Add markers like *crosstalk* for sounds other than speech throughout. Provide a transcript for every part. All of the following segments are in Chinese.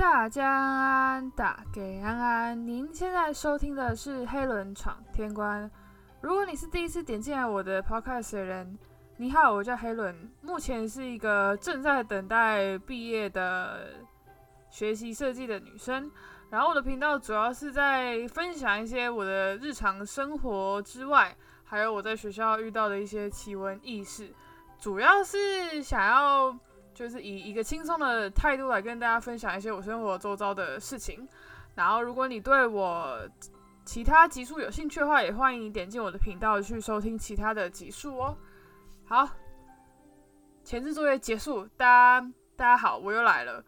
大家安安，打给安安。您现在收听的是黑轮闯天关。如果你是第一次点进来我的 podcast 的人，你好，我叫黑轮，目前是一个正在等待毕业的学习设计的女生。然后我的频道主要是在分享一些我的日常生活之外，还有我在学校遇到的一些奇闻异事，主要是想要。就是以一个轻松的态度来跟大家分享一些我生活周遭的事情。然后，如果你对我其他集数有兴趣的话，也欢迎你点进我的频道去收听其他的集数哦。好，前置作业结束，大家大家好，我又来了。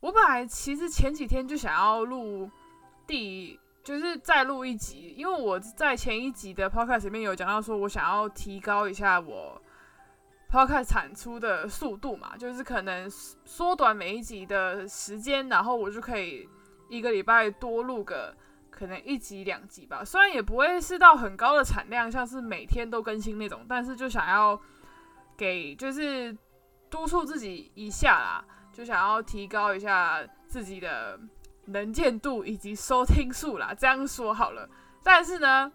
我本来其实前几天就想要录第，就是再录一集，因为我在前一集的 podcast 里面有讲到，说我想要提高一下我。加快产出的速度嘛，就是可能缩短每一集的时间，然后我就可以一个礼拜多录个可能一集两集吧。虽然也不会是到很高的产量，像是每天都更新那种，但是就想要给就是督促自己一下啦，就想要提高一下自己的能见度以及收听数啦。这样说好了，但是呢。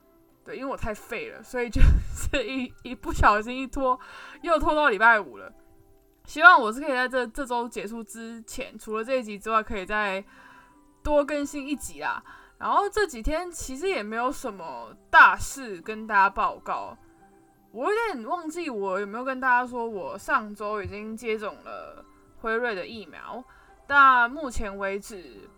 对，因为我太废了，所以就 *laughs* 是一一不小心一拖，又拖到礼拜五了。希望我是可以在这这周结束之前，除了这一集之外，可以再多更新一集啦。然后这几天其实也没有什么大事跟大家报告。我有点忘记我有没有跟大家说，我上周已经接种了辉瑞的疫苗，但目前为止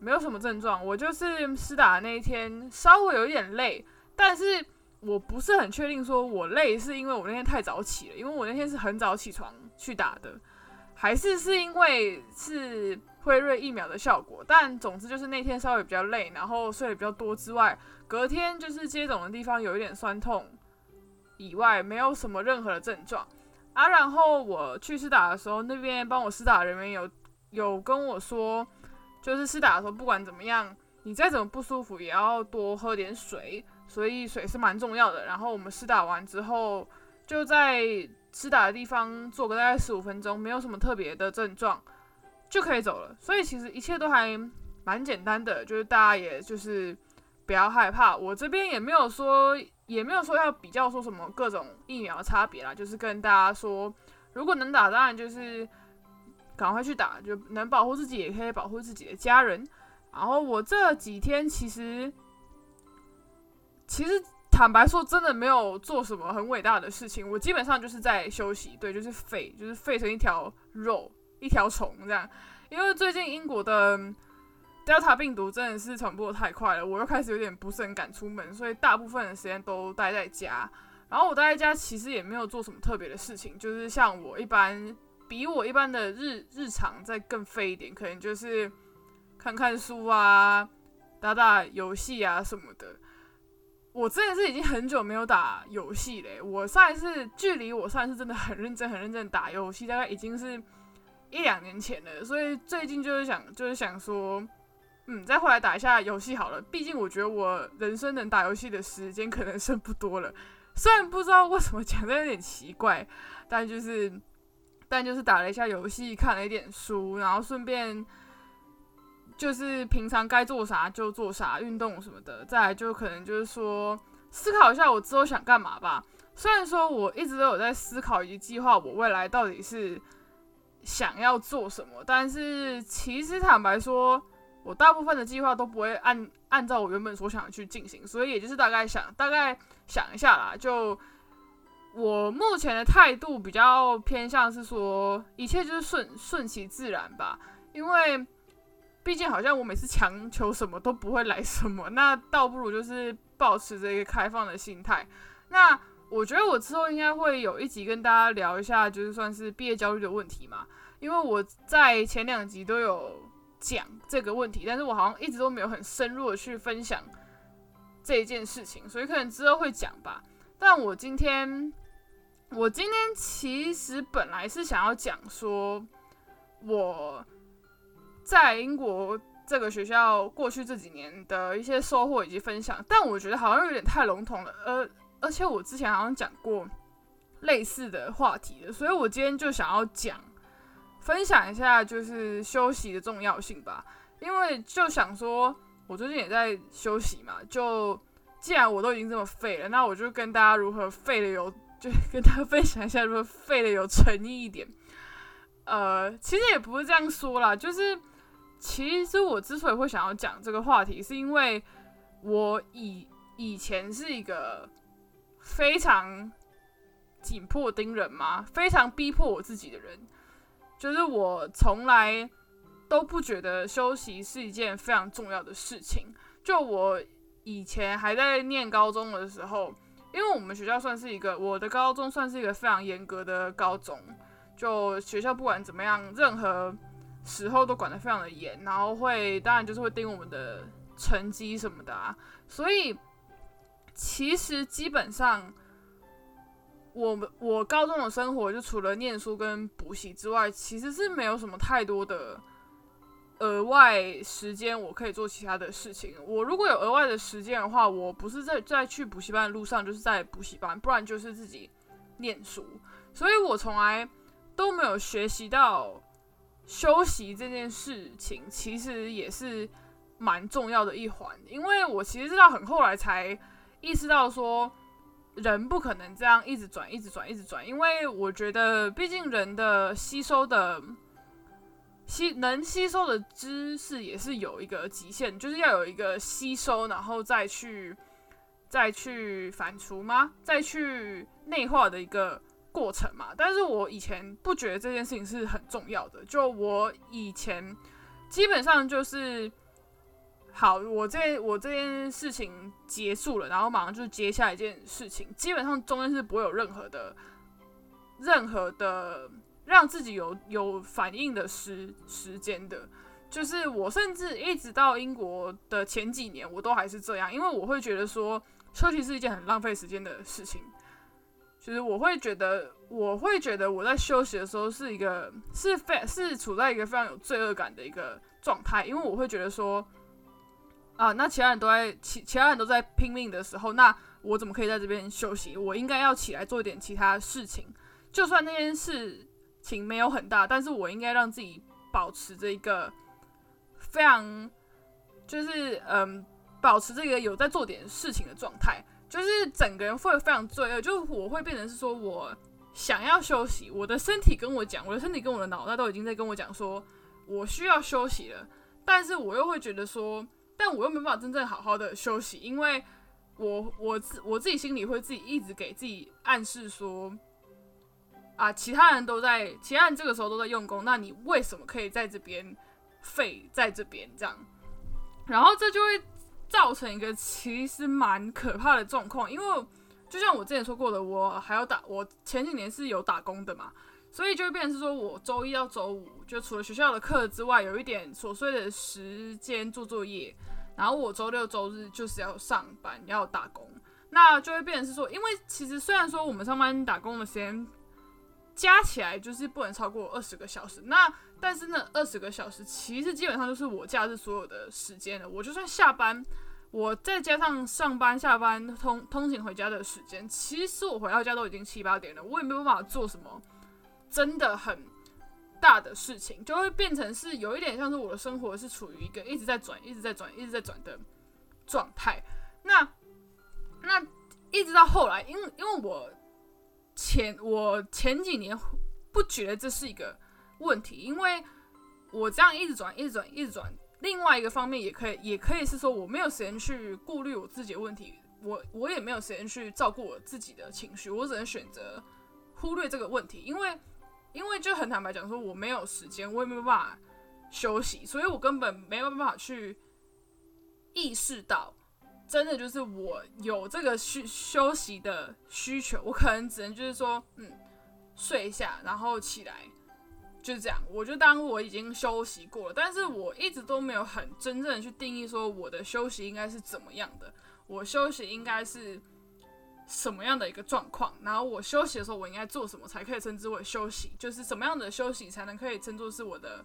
没有什么症状。我就是施打那一天稍微有一点累。但是我不是很确定，说我累是因为我那天太早起了，因为我那天是很早起床去打的，还是是因为是辉瑞疫苗的效果？但总之就是那天稍微比较累，然后睡得比较多之外，隔天就是接种的地方有一点酸痛，以外没有什么任何的症状啊。然后我去试打的时候，那边帮我试打的人员有有跟我说，就是试打的时候不管怎么样，你再怎么不舒服也要多喝点水。所以水是蛮重要的。然后我们施打完之后，就在施打的地方坐个大概十五分钟，没有什么特别的症状，就可以走了。所以其实一切都还蛮简单的，就是大家也就是不要害怕。我这边也没有说，也没有说要比较说什么各种疫苗差别啦，就是跟大家说，如果能打，当然就是赶快去打，就能保护自己，也可以保护自己的家人。然后我这几天其实。其实坦白说，真的没有做什么很伟大的事情。我基本上就是在休息，对，就是废，就是废成一条肉，一条虫这样。因为最近英国的 Delta 病毒真的是传播太快了，我又开始有点不是很敢出门，所以大部分的时间都待在家。然后我待在家其实也没有做什么特别的事情，就是像我一般，比我一般的日日常再更废一点，可能就是看看书啊，打打游戏啊什么的。我真的是已经很久没有打游戏嘞。我上一次距离我上一次真的很认真、很认真打游戏，大概已经是一两年前了。所以最近就是想，就是想说，嗯，再回来打一下游戏好了。毕竟我觉得我人生能打游戏的时间可能剩不多了。虽然不知道为什么讲的有点奇怪，但就是，但就是打了一下游戏，看了一点书，然后顺便。就是平常该做啥就做啥，运动什么的。再来就可能就是说思考一下我之后想干嘛吧。虽然说我一直都有在思考以及计划我未来到底是想要做什么，但是其实坦白说，我大部分的计划都不会按按照我原本所想的去进行。所以也就是大概想大概想一下啦。就我目前的态度比较偏向是说，一切就是顺顺其自然吧，因为。毕竟好像我每次强求什么都不会来什么，*laughs* 那倒不如就是保持着一个开放的心态。那我觉得我之后应该会有一集跟大家聊一下，就是算是毕业焦虑的问题嘛。因为我在前两集都有讲这个问题，但是我好像一直都没有很深入的去分享这一件事情，所以可能之后会讲吧。但我今天，我今天其实本来是想要讲说，我。在英国这个学校过去这几年的一些收获以及分享，但我觉得好像有点太笼统了，而而且我之前好像讲过类似的话题的，所以我今天就想要讲分享一下就是休息的重要性吧。因为就想说，我最近也在休息嘛，就既然我都已经这么废了，那我就跟大家如何废的有，就跟大家分享一下如何废的有诚意一点。呃，其实也不是这样说啦，就是其实我之所以会想要讲这个话题，是因为我以以前是一个非常紧迫盯人嘛，非常逼迫我自己的人，就是我从来都不觉得休息是一件非常重要的事情。就我以前还在念高中的时候，因为我们学校算是一个，我的高中算是一个非常严格的高中。就学校不管怎么样，任何时候都管得非常的严，然后会当然就是会盯我们的成绩什么的啊。所以其实基本上，我们我高中的生活就除了念书跟补习之外，其实是没有什么太多的额外时间我可以做其他的事情。我如果有额外的时间的话，我不是在在去补习班的路上，就是在补习班，不然就是自己念书。所以我从来。都没有学习到休息这件事情，其实也是蛮重要的一环。因为我其实是到很后来才意识到，说人不可能这样一直转、一直转、一直转。因为我觉得，毕竟人的吸收的吸能吸收的知识也是有一个极限，就是要有一个吸收，然后再去再去反刍吗？再去内化的一个。过程嘛，但是我以前不觉得这件事情是很重要的。就我以前基本上就是，好，我这我这件事情结束了，然后马上就接下一件事情，基本上中间是不会有任何的、任何的让自己有有反应的时时间的。就是我甚至一直到英国的前几年，我都还是这样，因为我会觉得说休息是一件很浪费时间的事情。其实我会觉得，我会觉得我在休息的时候是一个是非是处在一个非常有罪恶感的一个状态，因为我会觉得说，啊，那其他人都在其其他人都在拼命的时候，那我怎么可以在这边休息？我应该要起来做一点其他事情，就算那件事情没有很大，但是我应该让自己保持着一个非常就是嗯，保持这个有在做点事情的状态。就是整个人会非常罪恶，就我会变成是说，我想要休息，我的身体跟我讲，我的身体跟我的脑袋都已经在跟我讲说，我需要休息了。但是我又会觉得说，但我又没办法真正好好的休息，因为我我自我自己心里会自己一直给自己暗示说，啊，其他人都在，其他人这个时候都在用功，那你为什么可以在这边废在这边这样？然后这就会。造成一个其实蛮可怕的状况，因为就像我之前说过的，我还要打，我前几年是有打工的嘛，所以就会变成是说我周一到周五就除了学校的课之外，有一点琐碎的时间做作业，然后我周六周日就是要上班要打工，那就会变成是说，因为其实虽然说我们上班打工的时间加起来就是不能超过二十个小时，那但是那二十个小时其实基本上就是我假日所有的时间了，我就算下班。我再加上上班、下班、通通勤回家的时间，其实我回到家都已经七八点了，我也没有办法做什么真的很大的事情，就会变成是有一点像是我的生活是处于一个一直在转、一直在转、一直在转的状态。那那一直到后来，因为因为我前我前几年不觉得这是一个问题，因为我这样一直转、一直转、一直转。另外一个方面也可以，也可以是说我没有时间去顾虑我自己的问题，我我也没有时间去照顾我自己的情绪，我只能选择忽略这个问题，因为因为就很坦白讲说我没有时间，我也没有办法休息，所以我根本没有办法去意识到，真的就是我有这个需休息的需求，我可能只能就是说，嗯，睡一下，然后起来。就是这样，我就当我已经休息过了，但是我一直都没有很真正的去定义说我的休息应该是怎么样的，我休息应该是什么样的一个状况，然后我休息的时候我应该做什么才可以称之为休息，就是什么样的休息才能可以称作是我的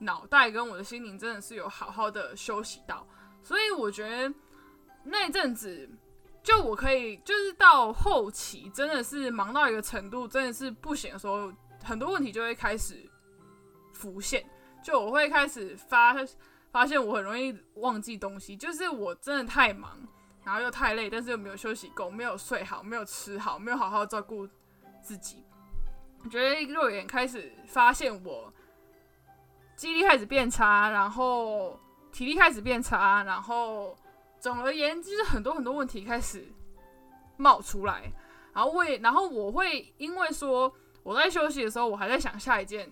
脑袋跟我的心灵真的是有好好的休息到，所以我觉得那阵子就我可以就是到后期真的是忙到一个程度，真的是不行的时候。很多问题就会开始浮现，就我会开始发发现我很容易忘记东西，就是我真的太忙，然后又太累，但是又没有休息够，没有睡好，没有吃好，没有好好照顾自己。我觉得肉眼开始发现我记忆力开始变差，然后体力开始变差，然后总而言之，很多很多问题开始冒出来。然后我也，然后我会因为说我在休息的时候，我还在想下一件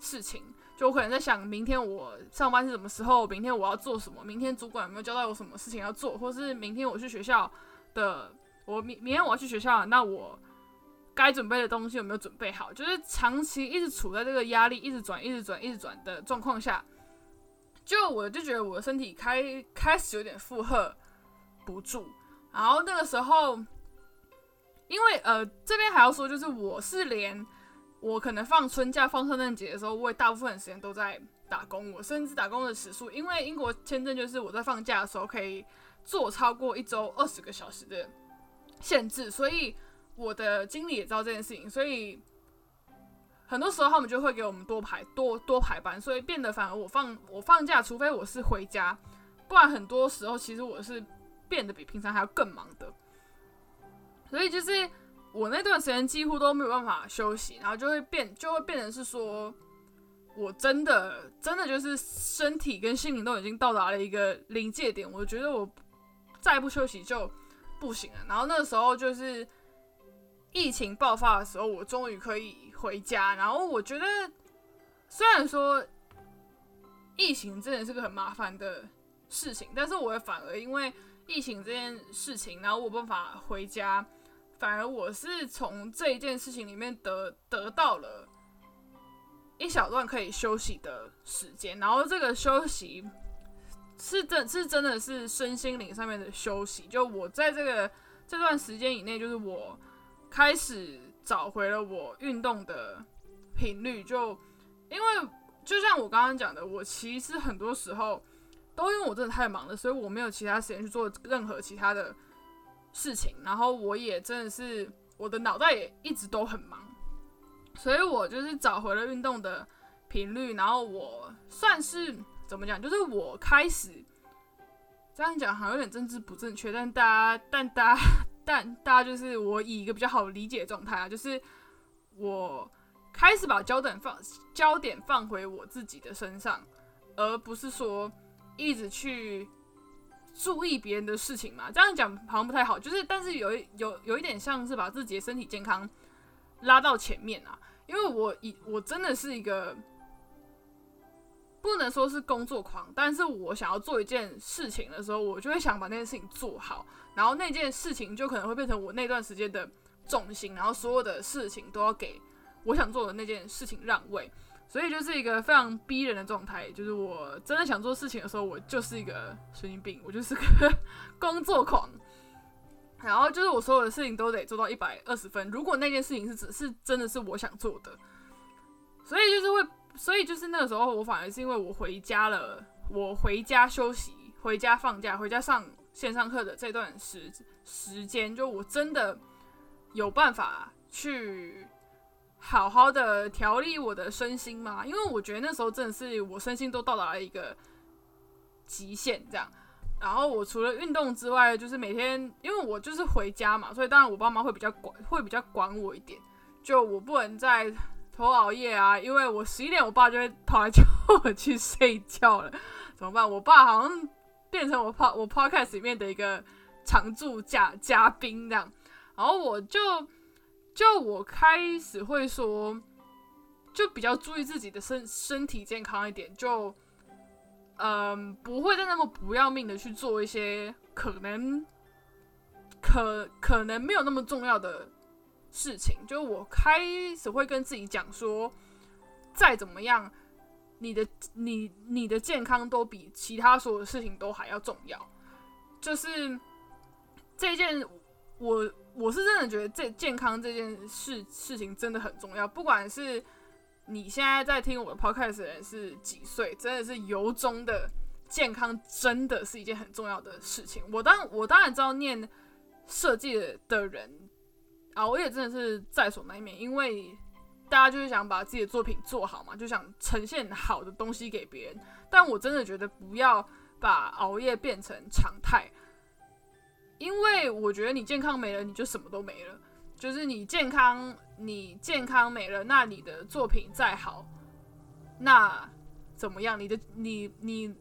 事情，就我可能在想明天我上班是什么时候，明天我要做什么，明天主管有没有交代我什么事情要做，或是明天我去学校的，我明明天我要去学校，那我。该准备的东西有没有准备好？就是长期一直处在这个压力一直转、一直转、一直转的状况下，就我就觉得我的身体开开始有点负荷不住。然后那个时候，因为呃这边还要说，就是我是连我可能放春假、放圣诞节的时候，我也大部分时间都在打工。我甚至打工的时数，因为英国签证就是我在放假的时候可以做超过一周二十个小时的限制，所以。我的经理也知道这件事情，所以很多时候他们就会给我们多排多多排班，所以变得反而我放我放假，除非我是回家，不然很多时候其实我是变得比平常还要更忙的。所以就是我那段时间几乎都没有办法休息，然后就会变就会变成是说，我真的真的就是身体跟心灵都已经到达了一个临界点，我觉得我再不休息就不行了。然后那个时候就是。疫情爆发的时候，我终于可以回家。然后我觉得，虽然说疫情真的是个很麻烦的事情，但是我也反而因为疫情这件事情，然后我办法回家，反而我是从这一件事情里面得得到了一小段可以休息的时间。然后这个休息是真，是真的是身心灵上面的休息。就我在这个这段时间以内，就是我。开始找回了我运动的频率，就因为就像我刚刚讲的，我其实很多时候都因为我真的太忙了，所以我没有其他时间去做任何其他的事情。然后我也真的是我的脑袋也一直都很忙，所以我就是找回了运动的频率。然后我算是怎么讲，就是我开始这样讲好像有点政治不正确，但大家但大家。但大家就是我以一个比较好理解的状态啊，就是我开始把焦点放焦点放回我自己的身上，而不是说一直去注意别人的事情嘛。这样讲好像不太好，就是但是有一有有一点像是把自己的身体健康拉到前面啊，因为我以我真的是一个。不能说是工作狂，但是我想要做一件事情的时候，我就会想把那件事情做好，然后那件事情就可能会变成我那段时间的重心，然后所有的事情都要给我想做的那件事情让位，所以就是一个非常逼人的状态。就是我真的想做事情的时候，我就是一个神经病，我就是个 *laughs* 工作狂，然后就是我所有的事情都得做到一百二十分。如果那件事情是只是真的是我想做的，所以就是会。所以就是那个时候，我反而是因为我回家了，我回家休息，回家放假，回家上线上课的这段时时间，就我真的有办法去好好的调理我的身心嘛？因为我觉得那时候真的是我身心都到达了一个极限，这样。然后我除了运动之外，就是每天，因为我就是回家嘛，所以当然我爸妈会比较管，会比较管我一点，就我不能在。偷熬夜啊，因为我十一点，我爸就会跑来叫我去睡觉了，怎么办？我爸好像变成我 p 我 podcast 里面的一个常驻嘉嘉宾这样，然后我就就我开始会说，就比较注意自己的身身体健康一点，就嗯不会再那么不要命的去做一些可能可可能没有那么重要的。事情就我开始会跟自己讲说，再怎么样，你的你你的健康都比其他所有事情都还要重要。就是这件，我我是真的觉得这健康这件事事情真的很重要。不管是你现在在听我的 podcast 的人是几岁，真的是由衷的健康真的是一件很重要的事情。我当我当然知道念设计的人。啊，我也真的是在所难免，因为大家就是想把自己的作品做好嘛，就想呈现好的东西给别人。但我真的觉得不要把熬夜变成常态，因为我觉得你健康没了，你就什么都没了。就是你健康，你健康没了，那你的作品再好，那怎么样？你的你你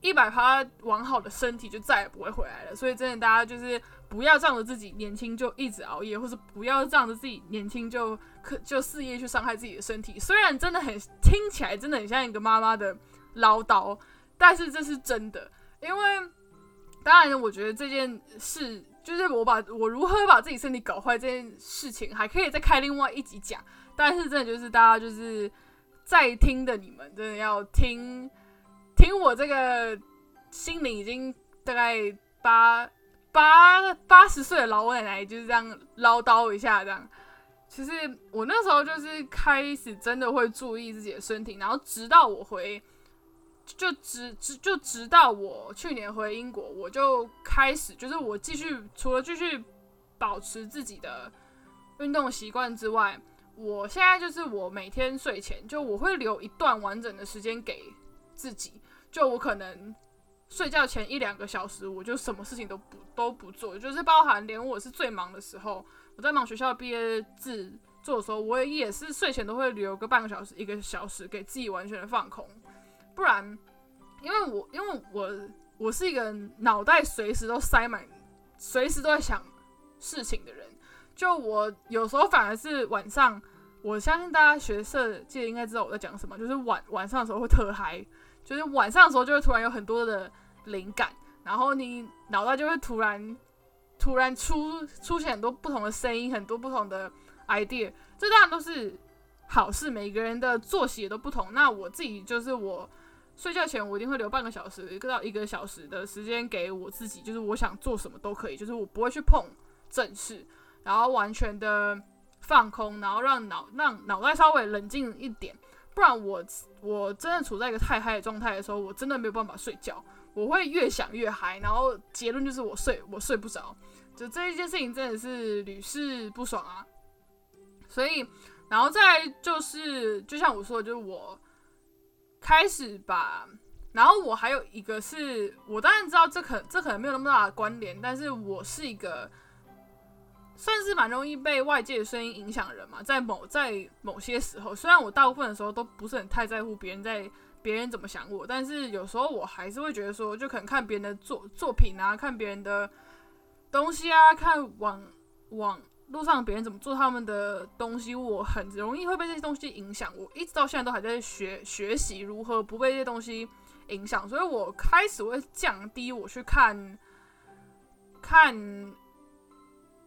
一百趴完好的身体就再也不会回来了。所以真的，大家就是不要仗着自己年轻就一直熬夜，或者不要仗着自己年轻就可就肆意去伤害自己的身体。虽然真的很听起来真的很像一个妈妈的唠叨，但是这是真的。因为当然，我觉得这件事。就是我把我如何把自己身体搞坏这件事情，还可以再开另外一集讲。但是真的就是大家就是在听的你们，真的要听听我这个心灵已经大概八八八十岁的老奶奶就是这样唠叨一下这样。其实我那时候就是开始真的会注意自己的身体，然后直到我回。就直直就直到我去年回英国，我就开始就是我继续除了继续保持自己的运动习惯之外，我现在就是我每天睡前就我会留一段完整的时间给自己，就我可能睡觉前一两个小时，我就什么事情都不都不做，就是包含连我是最忙的时候，我在忙学校毕业制作的时候，我也是睡前都会留个半个小时一个小时给自己完全的放空。不然，因为我因为我我是一个脑袋随时都塞满、随时都在想事情的人。就我有时候反而是晚上，我相信大家学设计应该知道我在讲什么。就是晚晚上的时候会特嗨，就是晚上的时候就会突然有很多的灵感，然后你脑袋就会突然突然出出现很多不同的声音，很多不同的 idea。这当然都是好事，每个人的作息也都不同。那我自己就是我。睡觉前我一定会留半个小时，一个到一个小时的时间给我自己，就是我想做什么都可以，就是我不会去碰正事，然后完全的放空，然后让脑让脑袋稍微冷静一点，不然我我真的处在一个太嗨的状态的时候，我真的没有办法睡觉，我会越想越嗨，然后结论就是我睡我睡不着，就这一件事情真的是屡试不爽啊，所以然后再就是就像我说的，就是我。开始吧，然后我还有一个是我当然知道这可这可能没有那么大的关联，但是我是一个算是蛮容易被外界的声音影响人嘛，在某在某些时候，虽然我大部分的时候都不是很太在乎别人在别人怎么想我，但是有时候我还是会觉得说，就可能看别人的作作品啊，看别人的东西啊，看网网。路上别人怎么做他们的东西，我很容易会被这些东西影响。我一直到现在都还在学学习如何不被这些东西影响，所以我开始会降低我去看看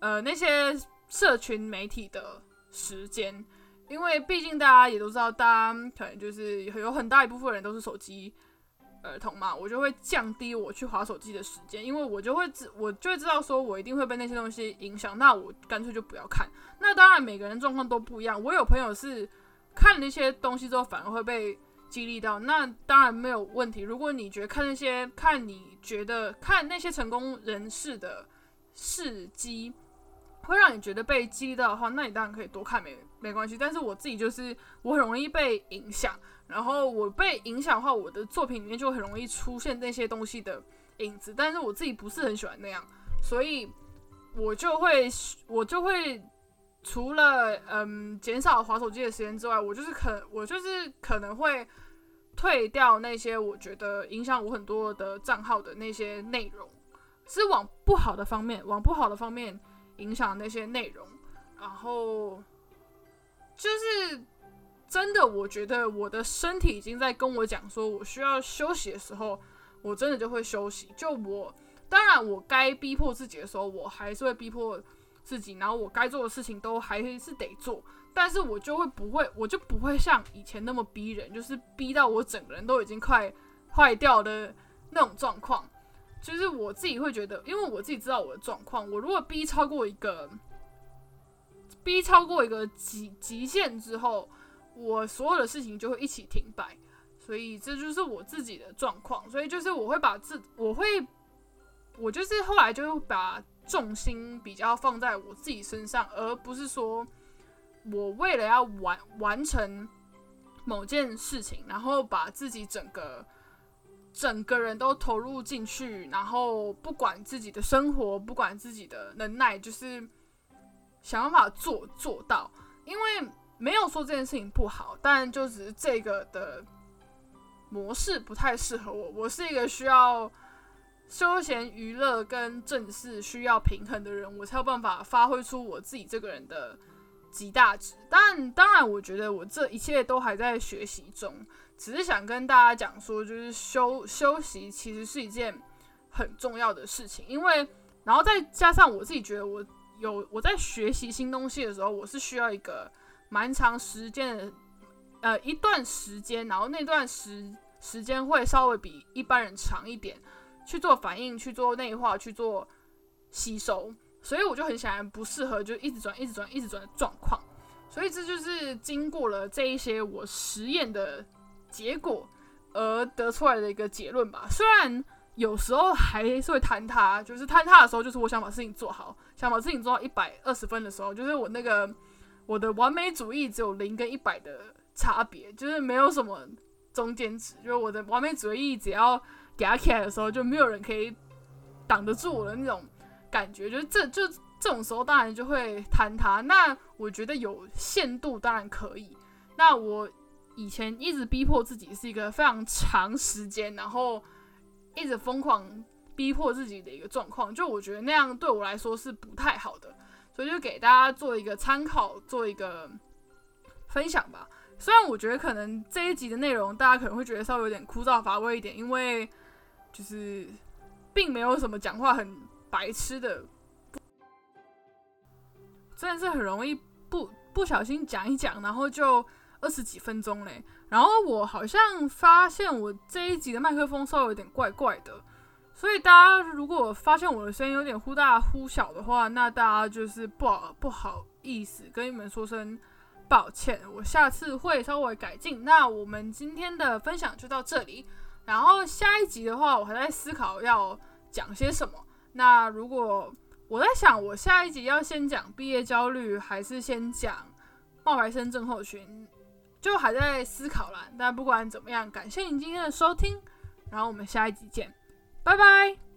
呃那些社群媒体的时间，因为毕竟大家也都知道，大家可能就是有很大一部分人都是手机。儿童嘛，我就会降低我去划手机的时间，因为我就会知，我就会知道说，我一定会被那些东西影响，那我干脆就不要看。那当然，每个人状况都不一样。我有朋友是看那些东西之后，反而会被激励到，那当然没有问题。如果你觉得看那些，看你觉得看那些成功人士的事迹，会让你觉得被激励到的话，那你当然可以多看，没没关系。但是我自己就是我很容易被影响。然后我被影响的话，我的作品里面就很容易出现那些东西的影子。但是我自己不是很喜欢那样，所以我就会我就会除了嗯减少划手机的时间之外，我就是可我就是可能会退掉那些我觉得影响我很多的账号的那些内容，是往不好的方面往不好的方面影响那些内容，然后就是。真的，我觉得我的身体已经在跟我讲，说我需要休息的时候，我真的就会休息。就我，当然我该逼迫自己的时候，我还是会逼迫自己，然后我该做的事情都还是得做。但是我就会不会，我就不会像以前那么逼人，就是逼到我整个人都已经快坏掉的那种状况。就是我自己会觉得，因为我自己知道我的状况，我如果逼超过一个，逼超过一个极极限之后。我所有的事情就会一起停摆，所以这就是我自己的状况。所以就是我会把自，我会，我就是后来就把重心比较放在我自己身上，而不是说我为了要完完成某件事情，然后把自己整个整个人都投入进去，然后不管自己的生活，不管自己的能耐，就是想办法做做到。因为没有说这件事情不好，但就只是这个的模式不太适合我。我是一个需要休闲娱乐跟正式需要平衡的人，我才有办法发挥出我自己这个人的。极大值，但当然，我觉得我这一切都还在学习中，只是想跟大家讲说，就是休休息其实是一件很重要的事情，因为然后再加上我自己觉得我有我在学习新东西的时候，我是需要一个蛮长时间的呃一段时间，然后那段时时间会稍微比一般人长一点，去做反应，去做内化，去做吸收。所以我就很显然不适合就一直转、一直转、一直转的状况，所以这就是经过了这一些我实验的结果而得出来的一个结论吧。虽然有时候还是会坍塌，就是坍塌的时候，就是我想把事情做好，想把事情做到一百二十分的时候，就是我那个我的完美主义只有零跟一百的差别，就是没有什么中间值，就是我的完美主义只要给它起来的时候，就没有人可以挡得住我的那种。感觉就是这就这种时候，当然就会坍塌。那我觉得有限度当然可以。那我以前一直逼迫自己是一个非常长时间，然后一直疯狂逼迫自己的一个状况。就我觉得那样对我来说是不太好的，所以就给大家做一个参考，做一个分享吧。虽然我觉得可能这一集的内容大家可能会觉得稍微有点枯燥乏味一点，因为就是并没有什么讲话很。白痴的，真的是很容易不不小心讲一讲，然后就二十几分钟嘞。然后我好像发现我这一集的麦克风稍微有点怪怪的，所以大家如果发现我的声音有点忽大忽小的话，那大家就是不好不好意思跟你们说声抱歉，我下次会稍微改进。那我们今天的分享就到这里，然后下一集的话，我还在思考要讲些什么。那如果我在想，我下一集要先讲毕业焦虑，还是先讲冒牌生症候群，就还在思考啦。但不管怎么样，感谢你今天的收听，然后我们下一集见，拜拜。